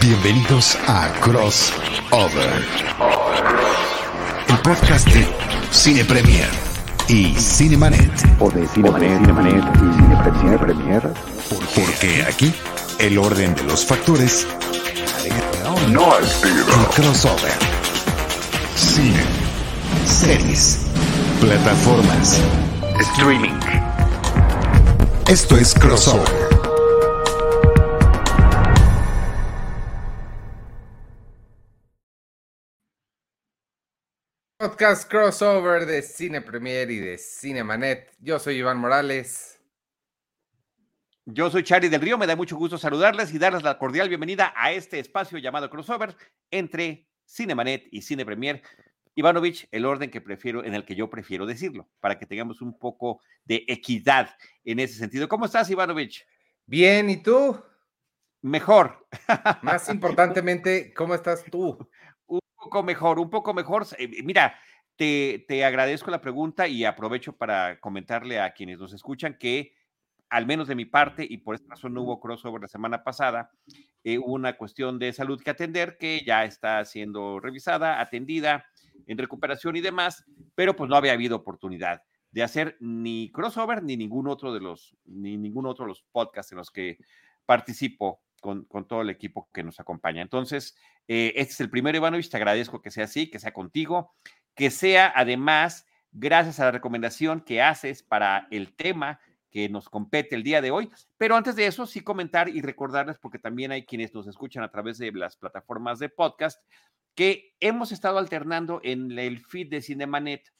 Bienvenidos a Crossover, el podcast de Cine Premier y Cinemanet. O de Cinemanet, Cinemanet y Cine, Premier. Porque aquí el orden de los factores No altera. el crossover. Cine, series, plataformas. Streaming. Esto es Crossover. Podcast crossover de Cine Premier y de Cinemanet. Yo soy Iván Morales. Yo soy Charlie del Río, me da mucho gusto saludarles y darles la cordial bienvenida a este espacio llamado crossover entre Cinemanet y Cine Premier. Ivanovich, el orden que prefiero, en el que yo prefiero decirlo, para que tengamos un poco de equidad en ese sentido. ¿Cómo estás, Ivanovich? Bien, ¿y tú? Mejor, Más importantemente, ¿cómo estás tú? Un poco mejor, un poco mejor. Eh, Mira, te, te agradezco la pregunta y aprovecho para comentarle a quienes nos escuchan que al menos de mi parte, y por esta razón no hubo crossover la semana pasada, eh, hubo una cuestión de salud que atender que ya está siendo revisada, atendida, en recuperación y demás, pero pues no había habido oportunidad de hacer ni crossover ni ningún otro de los, ni ningún otro de los podcasts en los que participo con, con todo el equipo que nos acompaña. Entonces, eh, este es el primero, Ivanovich, te agradezco que sea así, que sea contigo, que sea además gracias a la recomendación que haces para el tema que nos compete el día de hoy. Pero antes de eso, sí comentar y recordarles, porque también hay quienes nos escuchan a través de las plataformas de podcast, que hemos estado alternando en el feed de Cinemanet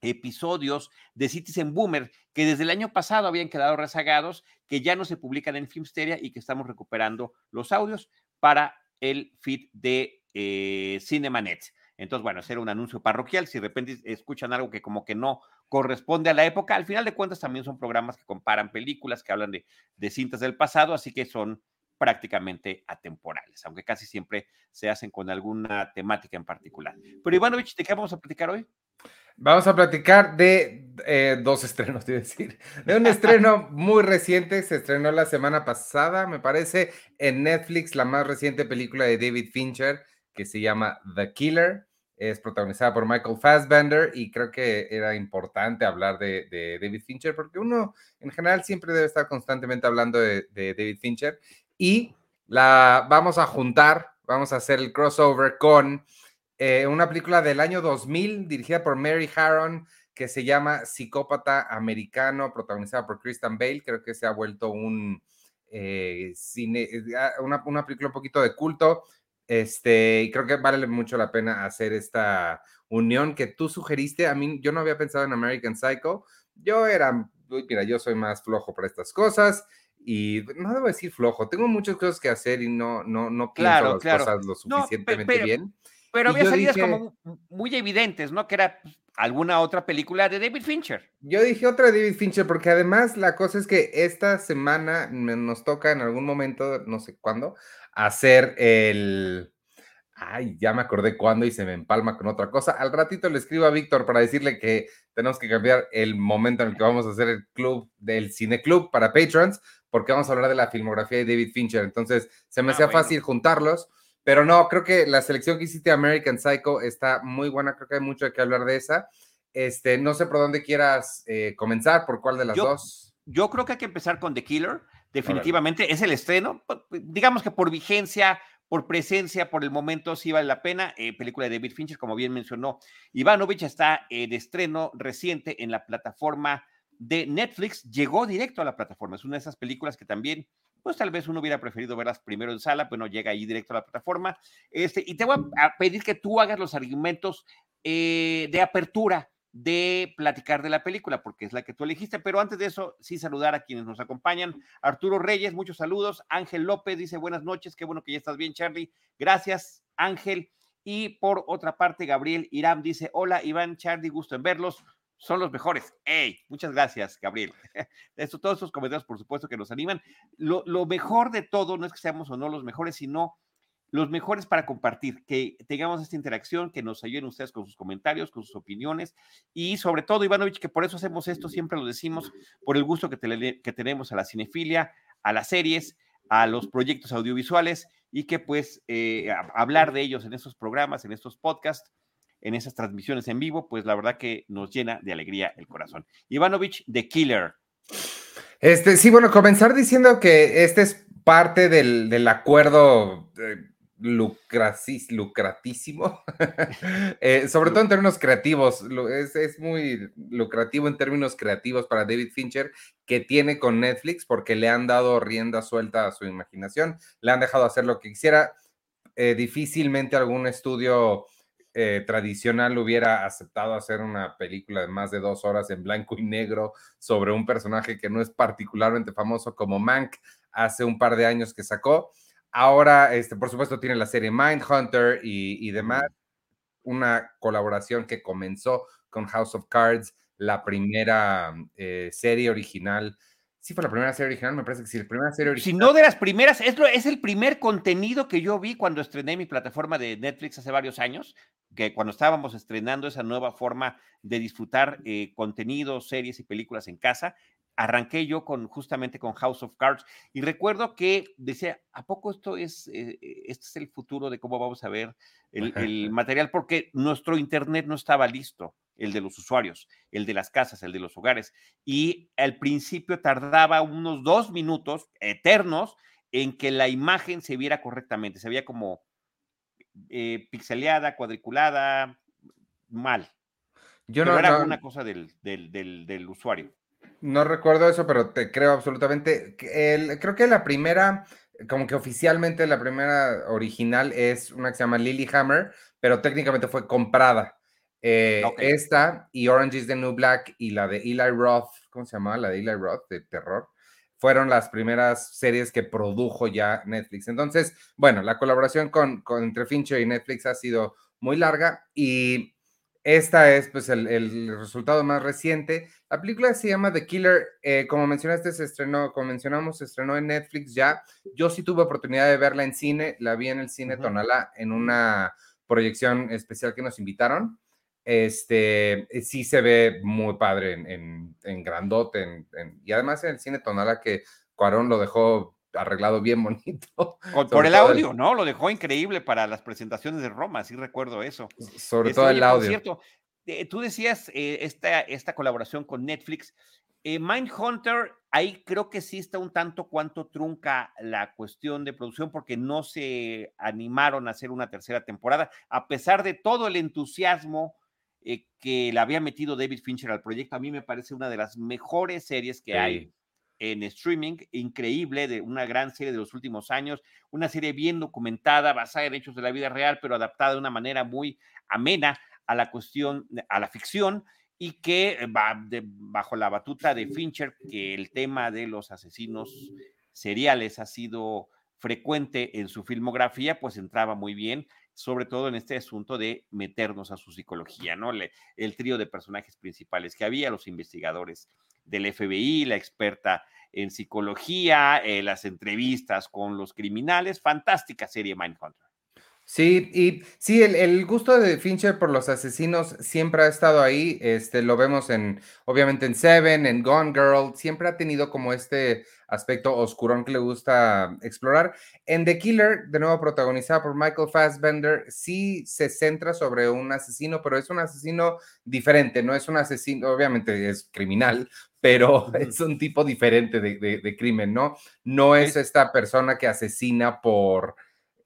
episodios de Citizen Boomer que desde el año pasado habían quedado rezagados, que ya no se publican en Filmsteria y que estamos recuperando los audios para el feed de eh, Cinemanet. Entonces, bueno, hacer un anuncio parroquial. Si de repente escuchan algo que como que no corresponde a la época, al final de cuentas también son programas que comparan películas, que hablan de, de cintas del pasado, así que son prácticamente atemporales, aunque casi siempre se hacen con alguna temática en particular. Pero Ivanovich, ¿de qué vamos a platicar hoy? Vamos a platicar de eh, dos estrenos, te decir. De un estreno muy reciente, se estrenó la semana pasada, me parece, en Netflix, la más reciente película de David Fincher, que se llama The Killer. Es protagonizada por Michael Fassbender y creo que era importante hablar de, David Fincher porque uno en general siempre debe estar constantemente hablando de David Fincher y la vamos a juntar, vamos a hacer el crossover con eh, una película del año 2000 dirigida por Mary Harron que se llama Psicópata Americano, protagonizada por Christian Bale. Creo que se ha vuelto un eh, cine, una, una, película un poquito de culto. Este, y creo que vale mucho la pena hacer esta unión que tú sugeriste. A mí, yo no había pensado en American Psycho. Yo era, mira, yo soy más flojo para estas cosas y no debo decir flojo, tengo muchas cosas que hacer y no, no, no pienso Claro, las claro. cosas lo No, suficientemente pe- pero- bien. Pero Y había salidas dije- como mu- muy evidentes, ¿no? Que era pues, alguna otra película de David Fincher. Yo dije otra de David Fincher, porque además la cosa es que esta semana nos toca en algún momento, no sé cuándo, hacer el. Ay, ya me acordé cuándo y se me empalma con otra cosa. Al ratito le escribo a Víctor para decirle que tenemos que cambiar el momento en el que vamos a hacer el club del Cine Club para patrons, porque vamos a hablar de la filmografía de David Fincher. Entonces, se me Ah, hacía bueno. fácil juntarlos. Pero no, creo que la selección que hiciste de American Psycho está muy buena. Creo que hay mucho que hablar de esa. Este, no sé por dónde quieras eh, comenzar, por cuál de las Yo- dos. Yo creo que hay que empezar con The Killer. Definitivamente es el estreno. Digamos que por vigencia, por presencia, por el momento sí vale la pena. Eh, película de David Fincher, como bien mencionó Ivanovich, está eh, de estreno reciente en la plataforma de Netflix. Llegó directo a la plataforma. Es una de esas películas que también, pues tal vez uno hubiera preferido verlas primero en sala, pero no llega ahí directo a la plataforma. Este, y te voy a a pedir que tú hagas los argumentos eh, de apertura de platicar de la película, porque es la que tú elegiste. Pero antes de eso, sí saludar a quienes nos acompañan. Arturo Reyes, muchos saludos. Ángel López dice buenas noches, qué bueno que ya estás bien, Charlie. Gracias, Ángel. Y por otra parte, Gabriel Irán dice, hola, Iván, Charlie, gusto en verlos. Son los mejores. ¡Ey! Muchas gracias, Gabriel. Esto, todos estos comentarios, por supuesto, que nos animan. Lo, lo mejor de todo no es que seamos o no los mejores, sino los mejores para compartir, que tengamos esta interacción, que nos ayuden ustedes con sus comentarios, con sus opiniones y sobre todo, Ivanovich, que por eso hacemos esto, siempre lo decimos, por el gusto que, te- que tenemos a la cinefilia, a las series, a los proyectos audiovisuales y que pues eh, hablar de ellos en estos programas, en estos podcasts, en esas transmisiones en vivo, pues la verdad que nos llena de alegría el corazón. Ivanovich, The Killer. Este, sí, bueno, comenzar diciendo que este es parte del, acuerdo eh, lucratísimo, eh, sobre todo en términos creativos. Es, es, muy lucrativo en términos creativos para David Fincher, que tiene con Netflix, porque le han dado rienda suelta a su imaginación, le han dejado hacer lo que quisiera. Eh, difícilmente algún estudio eh, tradicional hubiera aceptado hacer una película de más de dos horas en blanco y negro sobre un personaje que no es particularmente famoso como Mank hace un par de años que sacó. Ahora, este, por supuesto, tiene la serie Mindhunter y, y demás. Una colaboración que comenzó con House of Cards, la primera eh, serie original Sí, fue la primera serie original, me parece que sí, la primera serie original. Si no de las primeras, es, es el primer contenido que yo vi cuando estrené mi plataforma de Netflix hace varios años, que cuando estábamos estrenando esa nueva forma de disfrutar eh, contenidos, series y películas en casa, arranqué yo con justamente con House of Cards y recuerdo que decía, ¿a poco esto es, eh, este es el futuro de cómo vamos a ver el, el material? Porque nuestro internet no estaba listo el de los usuarios, el de las casas, el de los hogares. Y al principio tardaba unos dos minutos eternos en que la imagen se viera correctamente, se veía como eh, pixeleada, cuadriculada, mal. Yo no, era una cosa del, del, usuario. No recuerdo eso, pero te creo absolutamente. creo que la primera, como que oficialmente la primera original es una que se llama Lilyhammer, pero técnicamente fue comprada eh, esta y Orange is the New Black y la de Eli Roth, ¿cómo se llamaba? La de Eli Roth de terror, fueron las primeras series que produjo ya Netflix. Entonces, bueno, la colaboración con, entre Fincher y Netflix ha sido muy larga y esta es pues el, resultado más reciente. La película se llama The Killer, eh, como mencionaste, se estrenó, como mencionamos, se estrenó en Netflix ya. Yo sí tuve oportunidad de verla en cine, la vi en el cine Tonalá en una proyección especial que nos invitaron. Este, eh, sí se ve muy padre en, en, grandote, y además en el cine Tonala que Cuarón lo dejó arreglado bien bonito. Por, el audio, ¿no? Lo dejó increíble para las presentaciones de Roma, sí recuerdo eso. Sobre todo el audio. Cierto, eh, tú decías eh, esta, esta colaboración con Netflix. Mindhunter, ahí creo que sí está un tanto cuanto trunca la cuestión de producción porque no se animaron a hacer una tercera temporada, a pesar de todo el entusiasmo eh, que le había metido David Fincher al proyecto. A mí me parece una de las mejores series que hay en streaming, increíble, de una gran serie de los últimos años, una serie bien documentada, basada en hechos de la vida real, pero adaptada de una manera muy amena a la cuestión, a la ficción, y que va bajo la batuta de Fincher, que el tema de los asesinos seriales ha sido frecuente en su filmografía, pues entraba muy bien sobre todo en este asunto de meternos a su psicología, ¿no? el trío de personajes principales que había, los investigadores del FBI, la experta en psicología, eh, las entrevistas con los criminales, fantástica serie Mindhunter. Sí, y sí, el, gusto de Fincher por los asesinos siempre ha estado ahí. Este, lo vemos en, obviamente, en Seven, en Gone Girl. Siempre ha tenido como este aspecto oscurón que le gusta explorar. En The Killer, de nuevo protagonizada por Michael Fassbender, sí se centra sobre un asesino, pero es un asesino diferente. No es un asesino, obviamente es criminal, pero es un tipo diferente de crimen, ¿no? No es esta persona que asesina por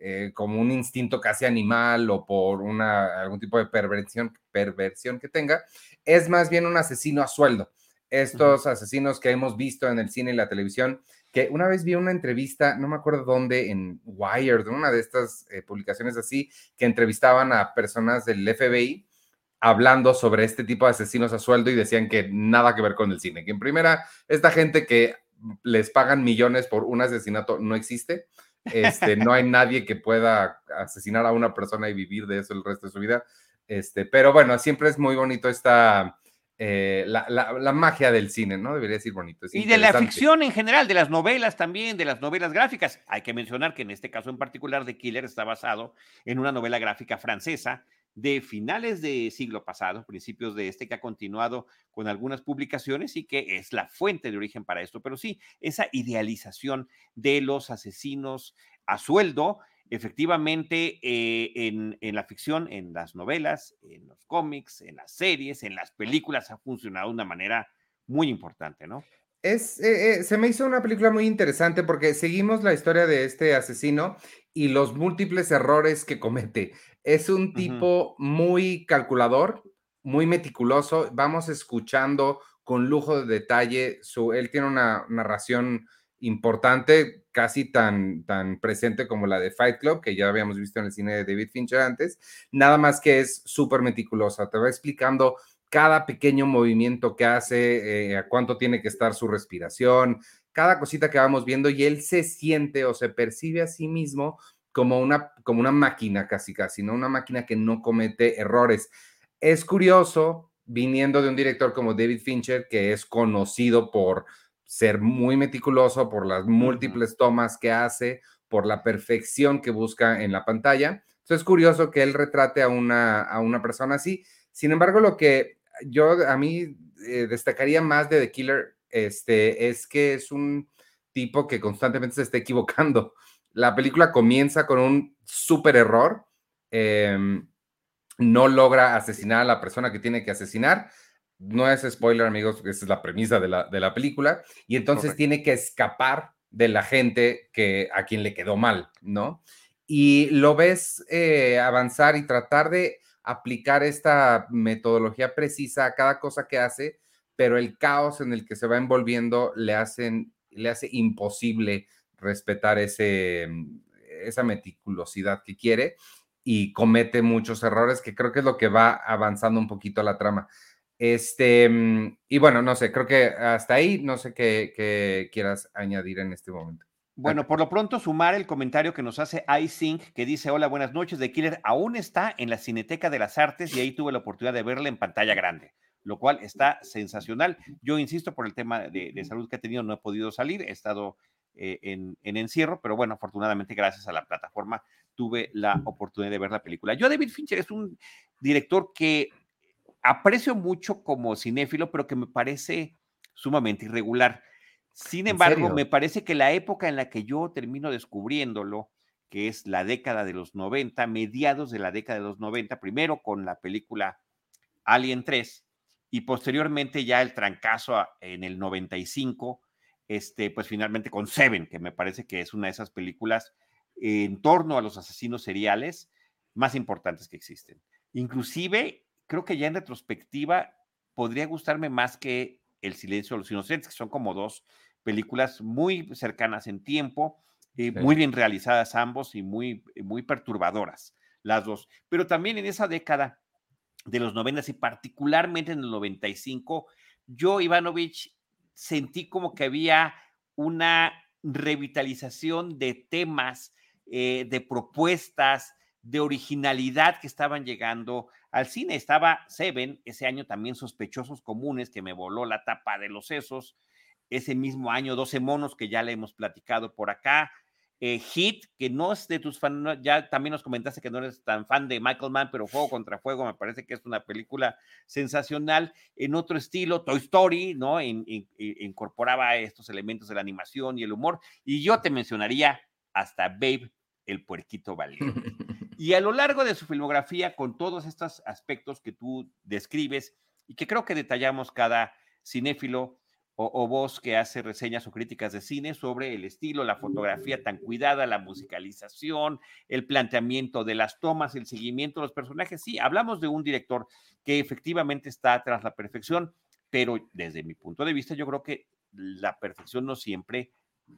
eh, como un instinto casi animal o por una, algún tipo de perversión, perversión que tenga, es más bien un asesino a sueldo. Estos asesinos que hemos visto en el cine y la televisión, que una vez vi una entrevista, no me acuerdo dónde, en Wired, una de estas eh, publicaciones así, que entrevistaban a personas del FBI hablando sobre este tipo de asesinos a sueldo y decían que nada que ver con el cine, que en primera, esta gente que les pagan millones por un asesinato no existe. Este, no hay nadie que pueda asesinar a una persona y vivir de eso el resto de su vida. Este, pero bueno, siempre es muy bonito esta, eh, la, magia del cine, ¿no? Debería decir bonito. y de la ficción en general, de las novelas también, de las novelas gráficas. Hay que mencionar que en este caso en particular, The Killer está basado en una novela gráfica francesa de finales de siglo pasado, principios de este, que ha continuado con algunas publicaciones y que es la fuente de origen para esto. Pero sí, esa idealización de los asesinos a sueldo, efectivamente, eh, en, en, la ficción, en las novelas, en los cómics, en las series, en las películas, ha funcionado de una manera muy importante, ¿no? Es, eh, eh, se me hizo una película muy interesante porque seguimos la historia de este asesino y los múltiples errores que comete. Es un tipo muy calculador, muy meticuloso. Vamos escuchando con lujo de detalle. Su, él tiene una narración importante, casi tan, tan presente como la de Fight Club, que ya habíamos visto en el cine de David Fincher antes. Nada más que es súper meticulosa. Te va explicando cada pequeño movimiento que hace, eh, a cuánto tiene que estar su respiración, cada cosita que vamos viendo y él se siente o se percibe a sí mismo como una, como una máquina casi casi, ¿no? Una máquina que no comete errores. Es curioso, viniendo de un director como David Fincher, que es conocido por ser muy meticuloso, por las múltiples tomas que hace, por la perfección que busca en la pantalla. Entonces es curioso que él retrate a una, a una persona así. Sin embargo, lo que yo a mí eh, destacaría más de The Killer este, es que es un tipo que constantemente se está equivocando. La película comienza con un súper error. Em, no logra asesinar a la persona que tiene que asesinar. No es spoiler, amigos, esa es la premisa de la, de la película. Y entonces tiene que escapar de la gente que, a quien le quedó mal, ¿no? Y lo ves eh, avanzar y tratar de aplicar esta metodología precisa a cada cosa que hace, pero el caos en el que se va envolviendo le, hacen, le hace imposible respetar ese, esa meticulosidad que quiere y comete muchos errores, que creo que es lo que va avanzando un poquito la trama. Este, y bueno, no sé, creo que hasta ahí, no sé qué, qué quieras añadir en este momento. Bueno, por lo pronto sumar el comentario que nos hace iSync, que dice, hola, buenas noches, de Killer aún está en la Cineteca de las Artes y ahí tuve la oportunidad de verla en pantalla grande, lo cual está sensacional. Yo insisto, por el tema de, salud que he tenido, no he podido salir, he estado eh, en, encierro, pero bueno, afortunadamente gracias a la plataforma tuve la oportunidad de ver la película. Yo, David Fincher, es un director que aprecio mucho como cinéfilo, pero que me parece sumamente irregular sin embargo, me parece que la época en la que yo termino descubriéndolo, que es la década de los 90, mediados de la década de los 90, primero con la película Alien 3 y posteriormente ya el trancazo en el 95, este, pues finalmente con Seven, que me parece que es una de esas películas en torno a los asesinos seriales más importantes que existen. Inclusive, creo que ya en retrospectiva podría gustarme más que El silencio de los inocentes, que son como dos películas muy cercanas en tiempo, eh, muy bien realizadas ambos y muy, muy perturbadoras las dos. Pero también en esa década de los 90 y particularmente en el 95, yo, Ivanovich, sentí como que había una revitalización de temas, eh, de propuestas, de originalidad que estaban llegando al cine. Estaba Seven, ese año también Sospechosos Comunes, que me voló la tapa de los sesos, ese mismo año 12 monos que ya le hemos platicado por acá. Eh, Hit, que no es de tus fans, ya también nos comentaste que no eres tan fan de Michael Mann, pero Fuego contra Fuego me parece que es una película sensacional. En otro estilo, Toy Story, ¿no? incorporaba estos elementos de la animación y el humor. Y yo te mencionaría hasta Babe, el puerquito valiente. Y a lo largo de su filmografía, con todos estos aspectos que tú describes y que creo que detallamos cada cinéfilo, o, vos que hace reseñas o críticas de cine sobre el estilo, la fotografía tan cuidada, la musicalización, el planteamiento de las tomas, el seguimiento de los personajes. Sí, hablamos de un director que efectivamente está tras la perfección, pero desde mi punto de vista yo creo que la perfección no siempre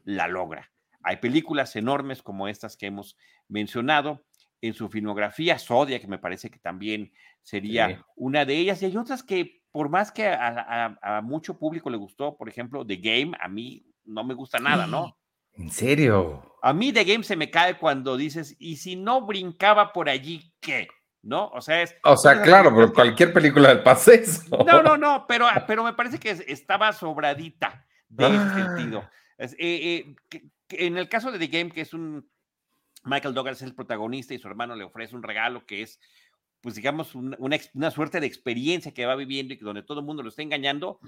la logra. Hay películas enormes como estas que hemos mencionado en su filmografía, Zodiac, que me parece que también sería una de ellas, y hay otras que por más que a, mucho público le gustó, por ejemplo, The Game, a mí no me gusta nada, ¿no? ¿En serio? A mí The Game se me cae cuando dices, y si no brincaba por allí, ¿qué? ¿No? O sea, es. O sea, claro, pero cualquier película del eso. No, no, no, pero, pero me parece que estaba sobradita de ese sentido. Eh, eh, en el caso de The Game, que es un. Michael Douglas es el protagonista y su hermano le ofrece un regalo que es pues digamos, una, una, suerte de experiencia que va viviendo y que donde todo el mundo lo está engañando,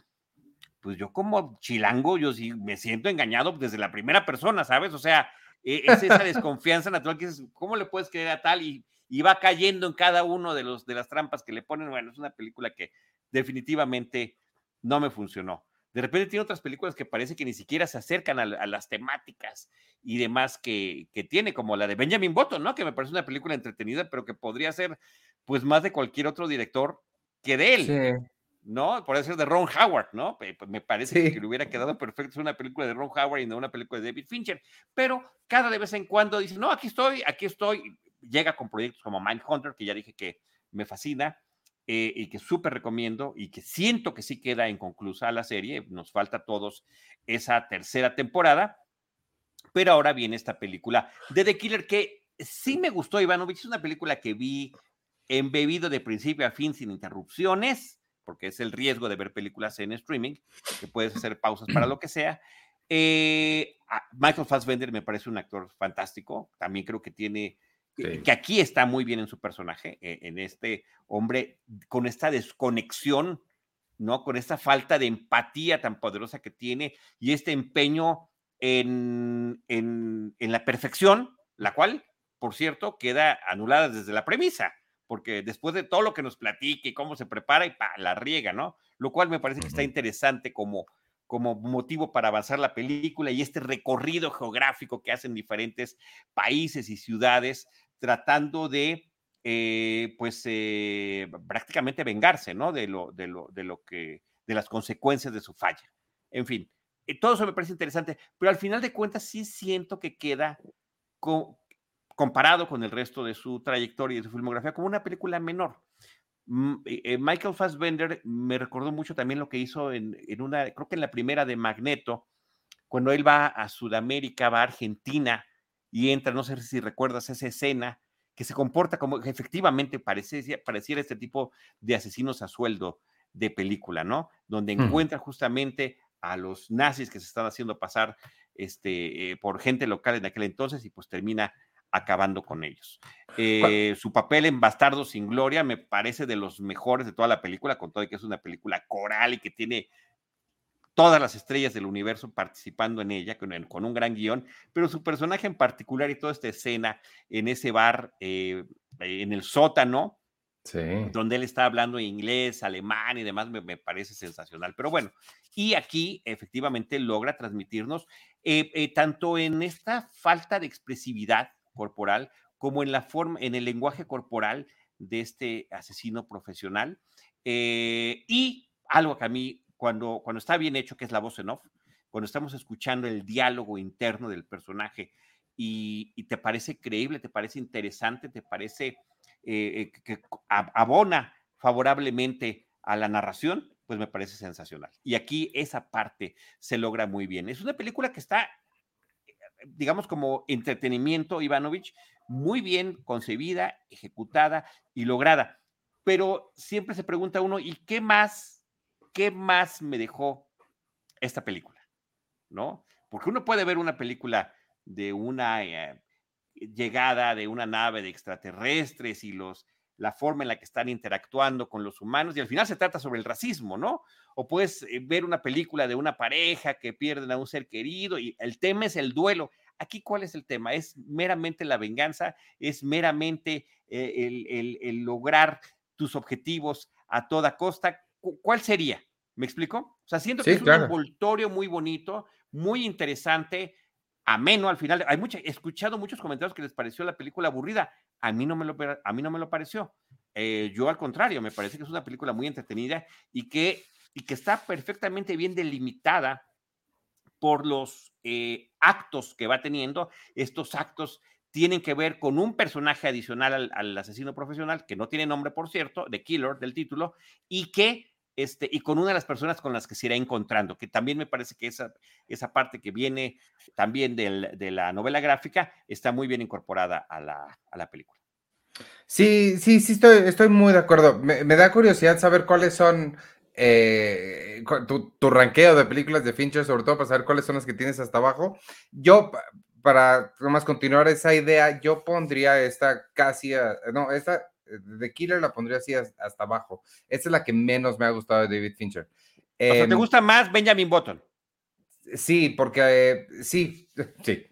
pues yo como chilango, yo sí me siento engañado desde la primera persona, ¿sabes? O sea, e, es esa desconfianza natural que dices, ¿cómo le puedes creer a tal? Y, y va cayendo en cada uno de, los, de las trampas que le ponen. Bueno, es una película que definitivamente no me funcionó. De repente tiene otras películas que parece que ni siquiera se acercan a, las temáticas y demás que, tiene, como la de Benjamin Button, ¿no? Que me parece una película entretenida, pero que podría ser pues más de cualquier otro director que de él. ¿no? Podría ser de Ron Howard, ¿no? Pues me parece que le hubiera quedado perfecto ser una película de Ron Howard y no una película de David Fincher, pero cada de vez en cuando dice, no, aquí estoy, aquí estoy, llega con proyectos como Mindhunter, que ya dije que me fascina, eh, y que súper recomiendo y que siento que sí queda inconclusa la serie. Nos falta a todos esa tercera temporada. Pero ahora viene esta película de The Killer que sí me gustó, Ivanovich. Es una película que vi embebido de principio a fin sin interrupciones, porque es el riesgo de ver películas en streaming, que puedes hacer pausas para lo que sea. Eh, Michael Fassbender me parece un actor fantástico. También creo que tiene que aquí está muy bien en su personaje, eh, en este hombre con esta desconexión, ¿no? Con esta falta de empatía tan poderosa que tiene y este empeño en, en, la perfección, la cual, por cierto, queda anulada desde la premisa, porque después de todo lo que nos platique, cómo se prepara y pa, la riega, ¿no? Lo cual me parece que está interesante como, como motivo para avanzar la película y este recorrido geográfico que hacen diferentes países y ciudades tratando de, eh, pues, eh, prácticamente vengarse, ¿no? De lo, de, lo, de lo que, de las consecuencias de su falla. En fin, eh, todo eso me parece interesante, pero al final de cuentas sí siento que queda comparado con el resto de su trayectoria y de su filmografía como una película menor. Mm, Michael Fassbender me recordó mucho también lo que hizo en, en, una, creo que en la primera de Magneto, cuando él va a Sudamérica, va a Argentina y entra, no sé si recuerdas esa escena, que se comporta como que efectivamente parece, pareciera este tipo de asesinos a sueldo de película, ¿no? Donde encuentra justamente a los nazis que se están haciendo pasar este, eh, por gente local en aquel entonces y pues termina acabando con ellos. Eh, su papel en Bastardo sin Gloria me parece de los mejores de toda la película, con todo y que es una película coral y que tiene todas las estrellas del universo participando en ella, con, un gran guion, pero su personaje en particular y toda esta escena en ese bar, eh, en el sótano, donde él está hablando inglés, alemán y demás, me, parece sensacional. Pero bueno, y aquí efectivamente logra transmitirnos eh, tanto en esta falta de expresividad corporal como en la forma, en el lenguaje corporal de este asesino profesional. y algo que a mí cuando, cuando está bien hecho, que es la voz en off, cuando estamos escuchando el diálogo interno del personaje y, te parece creíble, te parece interesante, te parece eh, eh, que abona favorablemente a la narración, pues me parece sensacional. Y aquí esa parte se logra muy bien. Es una película que está, digamos, como entretenimiento, Ivanovich, muy bien concebida, ejecutada y lograda. Pero siempre se pregunta uno, ¿y qué más ¿qué más me dejó esta película? ¿No? Porque uno puede ver una película de una eh, llegada de una nave de extraterrestres y los la forma en la que están interactuando con los humanos y al final se trata sobre el racismo, ¿no? O puedes eh, ver una película de una pareja que pierden a un ser querido y el tema es el duelo. Aquí, ¿cuál es el tema? Es meramente la venganza, es meramente eh, el, el lograr tus objetivos a toda costa. ¿Cuál sería? ¿Me explico? O sea, siento que es un envoltorio muy bonito, muy interesante, ameno al final. Hay mucha, he escuchado muchos comentarios que les pareció la película aburrida. A mí no me lo, a mí no me lo pareció. Eh, yo al contrario, me parece que es una película muy entretenida y que, y que está perfectamente bien delimitada por los eh, actos que va teniendo. Estos actos tienen que ver con un personaje adicional al, al, asesino profesional, que no tiene nombre, por cierto, de Killer del título, y que este, y con una de las personas con las que se irá encontrando, que también me parece que esa, esa parte que viene también de la novela gráfica está muy bien incorporada a la, película. Sí, sí, sí, estoy, estoy muy de acuerdo. Me, da curiosidad saber cuáles son eh, tu, tu, ranqueo de películas de Fincher, sobre todo para saber cuáles son las que tienes hasta abajo. Yo, para más continuar esa idea, yo pondría esta casi, no, esta The Killer la pondría así hasta abajo. Esta es la que menos me ha gustado de David Fincher. o sea, ¿te Em, gusta más Benjamin Button? Sí, porque eh, sí, sí.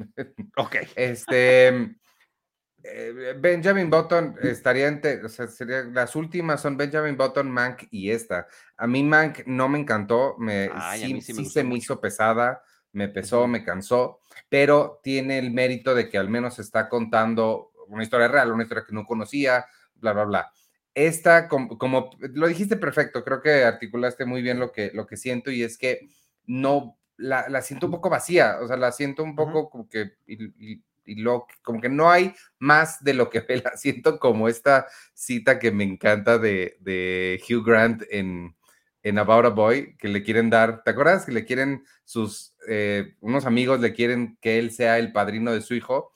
Ok. Este eh, Benjamin Button estaría entre, o sea, sería, las últimas son Benjamin Button, Mank y esta. A mí Mank no me encantó, me, Ay, sí, mí sí me sí gustó se me hizo pesada, me pesó, me cansó, pero tiene el mérito de que al menos está contando una historia real, una historia que no conocía, bla, bla, bla. Esta, como, como lo dijiste perfecto, creo que articulaste muy bien lo que, lo que siento y es que no, la, la siento un poco vacía, o sea, la siento un poco como que, y, y- y lo, como que no hay más de lo que ve, la siento como esta cita que me encanta de, de Hugh Grant en, en About a Boy, que le quieren dar, ¿te acuerdas? Que le quieren sus, eh, unos amigos le quieren que él sea el padrino de su hijo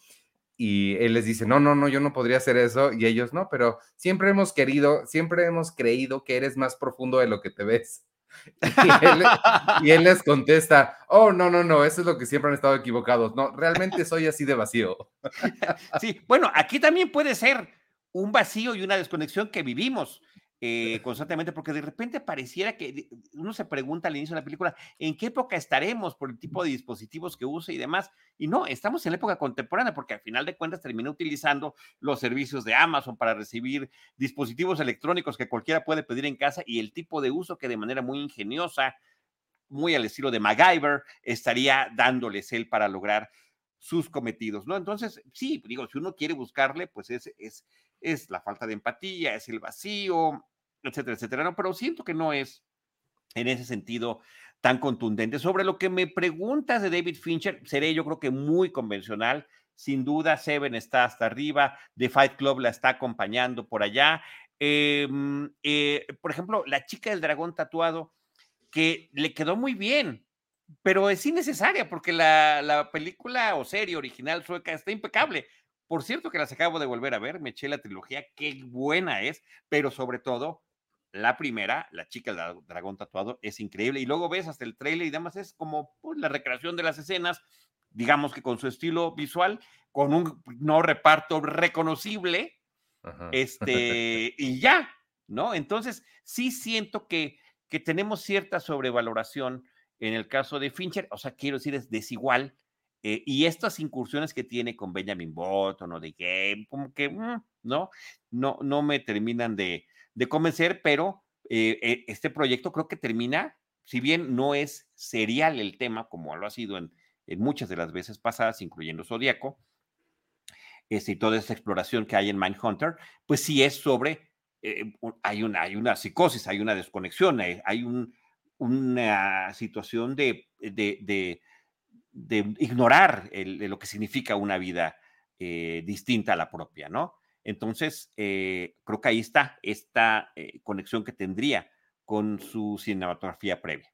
y él les dice, no, no, no, yo no podría hacer eso y ellos no, pero siempre hemos querido, siempre hemos creído que eres más profundo de lo que te ves. Y él, les contesta, oh, no, no, no, eso es lo que siempre han estado equivocados. No, realmente soy así de vacío. Sí, bueno, aquí también puede ser un vacío y una desconexión que vivimos eh, constantemente, porque de repente pareciera que uno se pregunta al inicio de la película, ¿en qué época estaremos por el tipo de dispositivos que use y demás? Y no, estamos en la época contemporánea, porque al final de cuentas termina utilizando los servicios de Amazon para recibir dispositivos electrónicos que cualquiera puede pedir en casa y el tipo de uso que de manera muy ingeniosa, muy al estilo de MacGyver, estaría dándoles él para lograr sus cometidos, ¿no? Entonces, sí, digo, si uno quiere buscarle, pues es, es, es la falta de empatía, es el vacío, etcétera, etcétera, ¿no? Pero siento que no es en ese sentido tan contundente. Sobre lo que me preguntas de David Fincher, seré yo creo que muy convencional. Sin duda, Seven está hasta arriba, The Fight Club la está acompañando por allá. Eh, eh, por ejemplo, la chica del dragón tatuado, que le quedó muy bien, pero es innecesaria porque la, la película o serie original sueca está impecable. Por cierto que las acabo de volver a ver, me eché la trilogía, qué buena es, pero sobre todo la primera, la chica del dragón tatuado, es increíble. Y luego ves hasta el trailer y demás, es como pues, la recreación de las escenas, digamos que con su estilo visual, con un no reparto reconocible, Ajá. este, y ya, ¿no? Entonces, sí siento que, que tenemos cierta sobrevaloración en el caso de Fincher, o sea, quiero decir, es desigual. Eh, y estas incursiones que tiene con Benjamin Button o de Game, como que, mm, ¿no? No, no me terminan de, de convencer, pero eh, eh, este proyecto creo que termina, si bien no es serial el tema, como lo ha sido en, en muchas de las veces pasadas, incluyendo Zodíaco, este, y toda esta exploración que hay en Mindhunter, pues sí es sobre, eh, hay, una, hay una psicosis, hay una desconexión, hay, hay un, una situación de, de, de, de ignorar el, lo que significa una vida eh, distinta a la propia, ¿no? Entonces, eh, creo que ahí está esta eh, conexión que tendría con su cinematografía previa.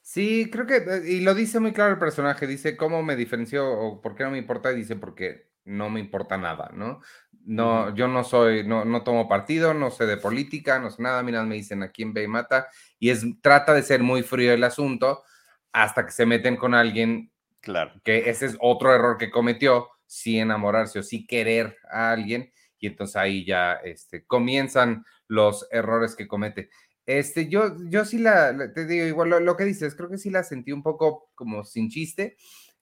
Sí, creo que, eh, y lo dice muy claro el personaje, dice cómo me diferenció o por qué no me importa, y dice porque no me importa nada, ¿no? No, yo no soy, no, no tomo partido, no sé de política, no sé nada, mira, me dicen a quién ve y mata, y es, trata de ser muy frío el asunto hasta que se meten con alguien Claro. que ese es otro error que cometió, sí enamorarse o sí querer a alguien, y entonces ahí ya este, comienzan los errores que comete. Este, yo, yo sí la, te digo, igual lo, que dices, creo que sí la sentí un poco como sin chiste.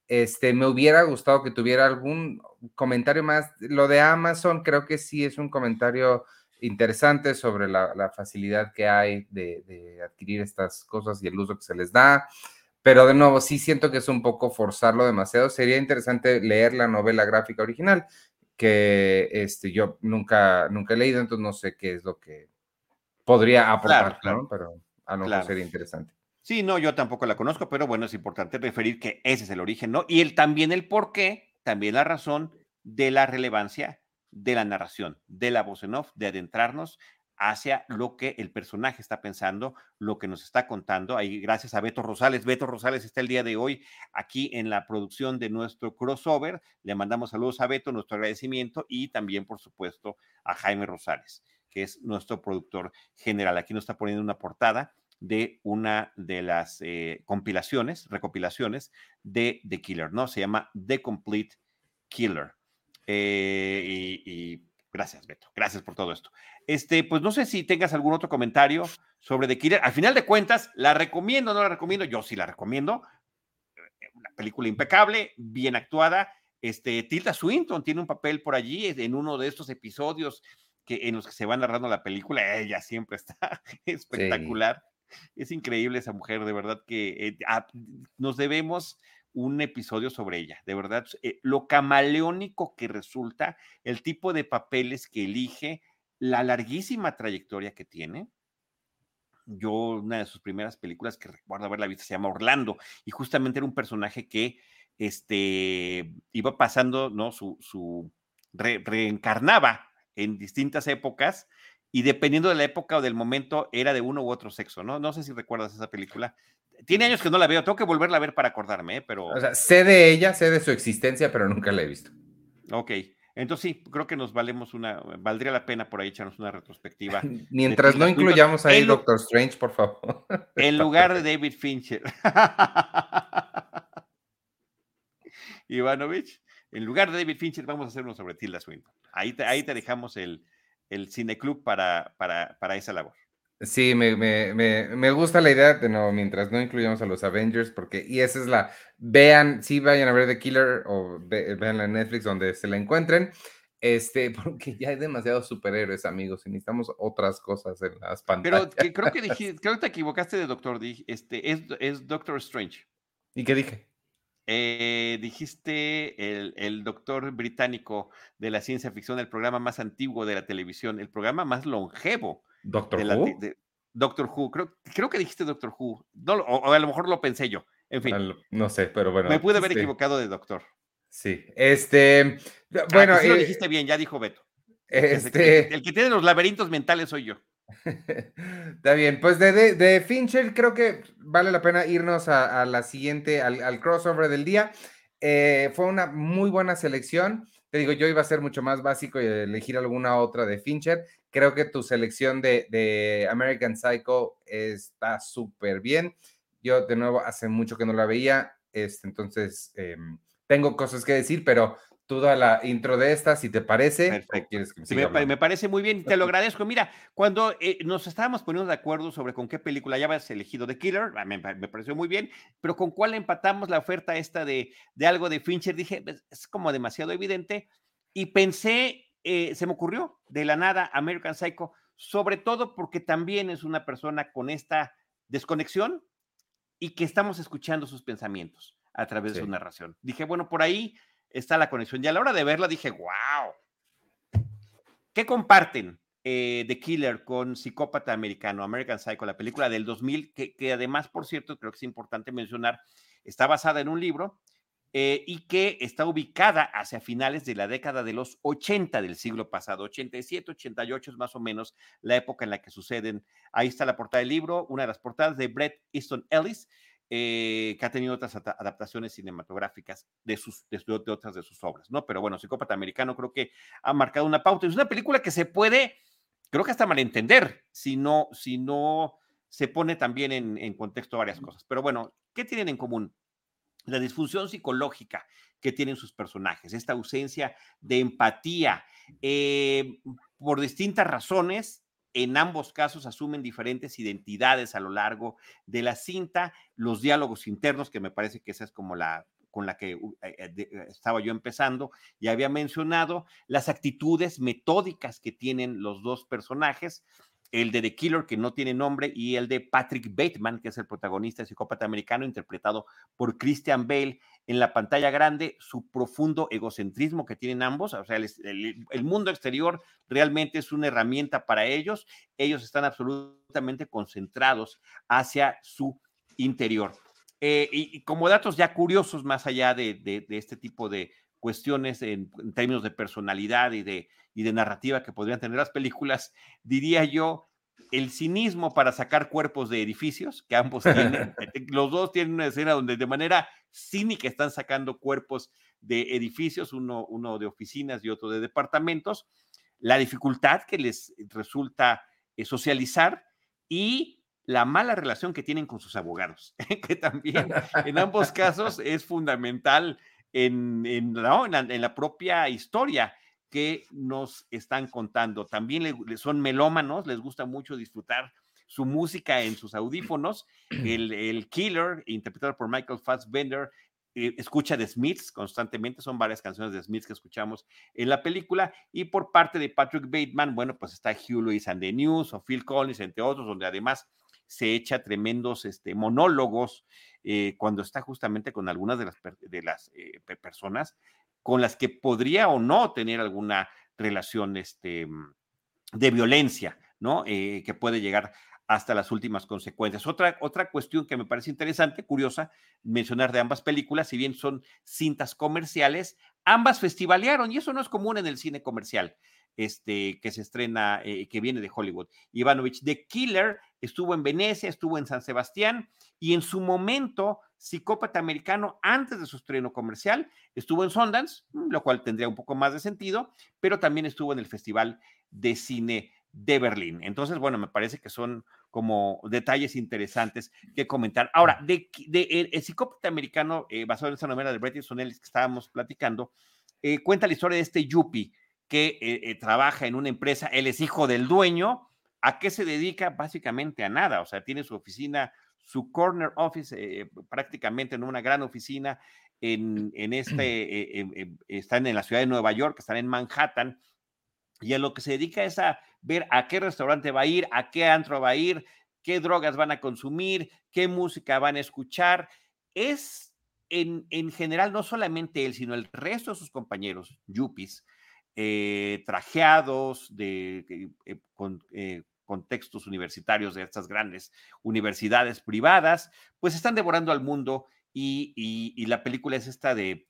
Este, me hubiera gustado que tuviera algún comentario más. Lo de Amazon, creo que sí es un comentario interesante sobre la, facilidad que hay de adquirir estas cosas y el uso que se les da. Pero de nuevo, sí siento que es un poco forzarlo demasiado. Sería interesante leer la novela gráfica original, que este, yo nunca, nunca he leído, entonces no sé qué es lo que podría aportar, claro. ¿no? Pero a lo mejor sería interesante. Sí, no, yo tampoco la conozco, pero bueno, es importante referir que ese es el origen, ¿no? Y el, también el por qué, también la razón de la relevancia de la narración, de la voz en off, de adentrarnos hacia lo que el personaje está pensando, lo que nos está contando. Ahí, gracias a Beto Rosales. Beto Rosales está el día de hoy aquí en la producción de nuestro crossover. Le mandamos saludos a Beto, nuestro agradecimiento y también, por supuesto, a Jaime Rosales, que es nuestro productor general. Aquí nos está poniendo una portada de una de las eh, compilaciones, recopilaciones de The Killer, ¿no? Se llama The Complete Killer. Eh, y, y Gracias, Beto. Gracias por todo esto. Este, pues no sé si tengas algún otro comentario sobre The Killer. Al final de cuentas, ¿la recomiendo o no la recomiendo? Yo sí la recomiendo. Una película impecable, bien actuada. Este, Tilda Swinton tiene un papel por allí en uno de estos episodios que, en los que se va narrando la película. Ella siempre está espectacular. Es increíble esa mujer, de verdad que eh, ah, nos debemos un episodio sobre ella, de verdad, eh, lo camaleónico que resulta, el tipo de papeles que elige, la larguísima trayectoria que tiene. Yo, una de sus primeras películas que recuerdo haberla visto se llama Orlando, y justamente era un personaje que este, iba pasando, ¿no? Su, su reencarnaba en distintas épocas y dependiendo de la época o del momento era de uno u otro sexo, ¿no? No sé si recuerdas esa película. Tiene años que no la veo, tengo que volverla a ver para acordarme, ¿eh? pero... O sea, sé de ella, sé de su existencia, pero nunca la he visto. Ok, entonces sí, creo que nos valemos una, valdría la pena por ahí echarnos una retrospectiva. Mientras no incluyamos ahí Doctor Strange, por favor. En lugar de David Fincher. Ivanovich, en lugar de David Fincher, vamos a hacer uno sobre Tilda Swinton. Ahí te, ahí te dejamos el, el cineclub para, para, para esa labor. Sí, me, me, me, me, gusta la idea de no, mientras no incluyamos a los Avengers, porque, y esa es la, vean, sí vayan a ver The Killer o vean en Netflix donde se la encuentren, este, porque ya hay demasiados superhéroes, amigos, y necesitamos otras cosas en las pantallas. Pero creo que dijiste, creo que te equivocaste de Doctor, este, es, es Doctor Strange. ¿Y qué dije? Eh, dijiste el, el, doctor británico de la ciencia ficción, el programa más antiguo de la televisión, el programa más longevo. Doctor Who. Doctor Who, creo, creo, que dijiste Doctor Who, no, o, a lo mejor lo pensé yo, en fin. No sé, pero bueno. Me pude haber este equivocado de doctor. Sí, este, bueno. Ah, sí lo eh, dijiste bien, ya dijo Beto. Este... El, que, tiene los laberintos mentales soy yo. Está bien, pues de, de, Fincher creo que vale la pena irnos a, la siguiente, al, crossover del día. Eh, fue una muy buena selección. Digo, yo iba a ser mucho más básico y elegir alguna otra de Fincher. Creo que tu selección de, de American Psycho está súper bien. Yo, de nuevo, hace mucho que no la veía, este, entonces em, tengo cosas que decir, pero toda la intro de esta, si te parece. me, parece muy bien, te lo agradezco. Mira, cuando eh, nos estábamos poniendo de acuerdo sobre con qué película ya habías elegido The Killer, ah, me, pareció muy bien, pero con cuál empatamos la oferta esta de, de algo de Fincher, dije, pues, es como demasiado evidente, y pensé, eh, se me ocurrió de la nada American Psycho, sobre todo porque también es una persona con esta desconexión y que estamos escuchando sus pensamientos a través de su narración. Dije, bueno, por ahí está la conexión. Y a la hora de verla dije, wow. ¿Qué comparten eh, The Killer con Psicópata Americano, American Psycho, la película del 2000, que, que, además, por cierto, creo que es importante mencionar, está basada en un libro eh, y que está ubicada hacia finales de la década de los 80 del siglo pasado, 87, 88 es más o menos la época en la que suceden. Ahí está la portada del libro, una de las portadas de Brett Easton Ellis, eh, que ha tenido otras adaptaciones cinematográficas de, sus, de, otras de sus obras, ¿no? Pero bueno, Psicópata Americano creo que ha marcado una pauta. Es una película que se puede, creo que hasta malentender, si no, si no se pone también en, en contexto varias cosas. Pero bueno, ¿qué tienen en común? La disfunción psicológica que tienen sus personajes, esta ausencia de empatía, eh, por distintas razones, en ambos casos asumen diferentes identidades a lo largo de la cinta, los diálogos internos, que me parece que esa es como la con la que eh, eh, estaba yo empezando, ya había mencionado, las actitudes metódicas que tienen los dos personajes, el de The Killer, que no tiene nombre, y el de Patrick Bateman, que es el protagonista de Psicópata Americano, interpretado por Christian Bale en la pantalla grande, su profundo egocentrismo que tienen ambos, o sea, el, mundo exterior realmente es una herramienta para ellos, ellos están absolutamente concentrados hacia su interior. Eh, y, como datos ya curiosos, más allá de, este tipo de cuestiones en términos de personalidad y de, y de narrativa que podrían tener las películas, diría yo, el cinismo para sacar cuerpos de edificios, que ambos tienen, eh, los dos tienen una escena donde de manera cínica están sacando cuerpos de edificios, uno, uno de oficinas y otro de departamentos, la dificultad que les resulta eh, socializar y la mala relación que tienen con sus abogados, que también en ambos casos es fundamental en, la propia historia que nos están contando. También son melómanos, les gusta mucho disfrutar su música en sus audífonos. El, el Killer, interpretado por Michael Fassbender, eh, escucha de Smiths constantemente, son varias canciones de Smiths que escuchamos en la película, y por parte de Patrick Bateman, bueno, pues está Hugh Lewis and the News o Phil Collins, entre otros, donde además se echa tremendos este, monólogos eh, cuando está justamente con algunas de las, de las eh, personas con las que podría o no tener alguna relación este, de violencia, ¿no? que puede llegar hasta las últimas consecuencias. Otra, otra cuestión que me parece interesante, curiosa, mencionar de ambas películas, si bien son cintas comerciales, ambas festivalearon y eso no es común en el cine comercial. Este, que se estrena, eh, que viene de Hollywood. Ivanovich, The Killer estuvo en Venecia, estuvo en San Sebastián y en su momento, Psicópata Americano, antes de su estreno comercial, estuvo en Sundance, lo cual tendría un poco más de sentido, pero también estuvo en el Festival de Cine de Berlín. Entonces, bueno, me parece que son como detalles interesantes que comentar. Ahora, de, el, psicópata americano, eh, basado en esa novela de Bret Easton Ellis que estábamos platicando, eh, cuenta la historia de este Yuppie que eh, trabaja en una empresa, él es hijo del dueño, ¿a qué se dedica? Básicamente a nada, o sea, tiene su oficina, su corner office, prácticamente en una gran oficina en, en este, están en la ciudad de Nueva York, están en Manhattan, y a lo que se dedica es a ver a qué restaurante va a ir, a qué antro va a ir, qué drogas van a consumir, qué música van a escuchar. Es en, en general no solamente él, sino el resto de sus compañeros, yuppies, eh, trajeados de, eh, con eh, contextos universitarios de estas grandes universidades privadas, pues están devorando al mundo y, y la película es esta de,